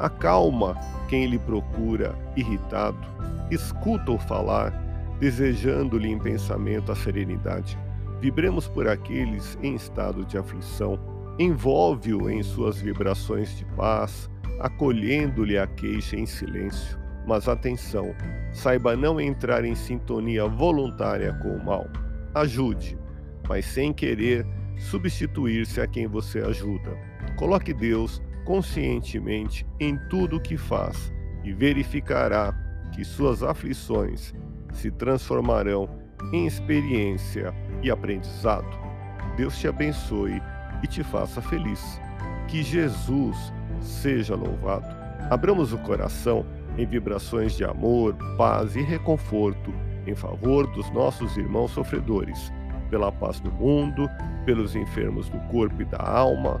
Acalma quem lhe procura irritado, escuta-o falar, desejando-lhe em pensamento a serenidade Vibremos por aqueles em estado de aflição, envolve-o em suas vibrações de paz, acolhendo-lhe a queixa em silêncio. Mas atenção, saiba não entrar em sintonia voluntária com o mal. Ajude, mas sem querer substituir-se a quem você ajuda. Coloque Deus conscientemente em tudo o que faz e verificará que suas aflições se transformarão em experiência e aprendizado. Deus te abençoe e te faça feliz. Que Jesus seja louvado. Abramos o coração em vibrações de amor, paz e reconforto em favor dos nossos irmãos sofredores, pela paz do mundo, pelos enfermos do corpo e da alma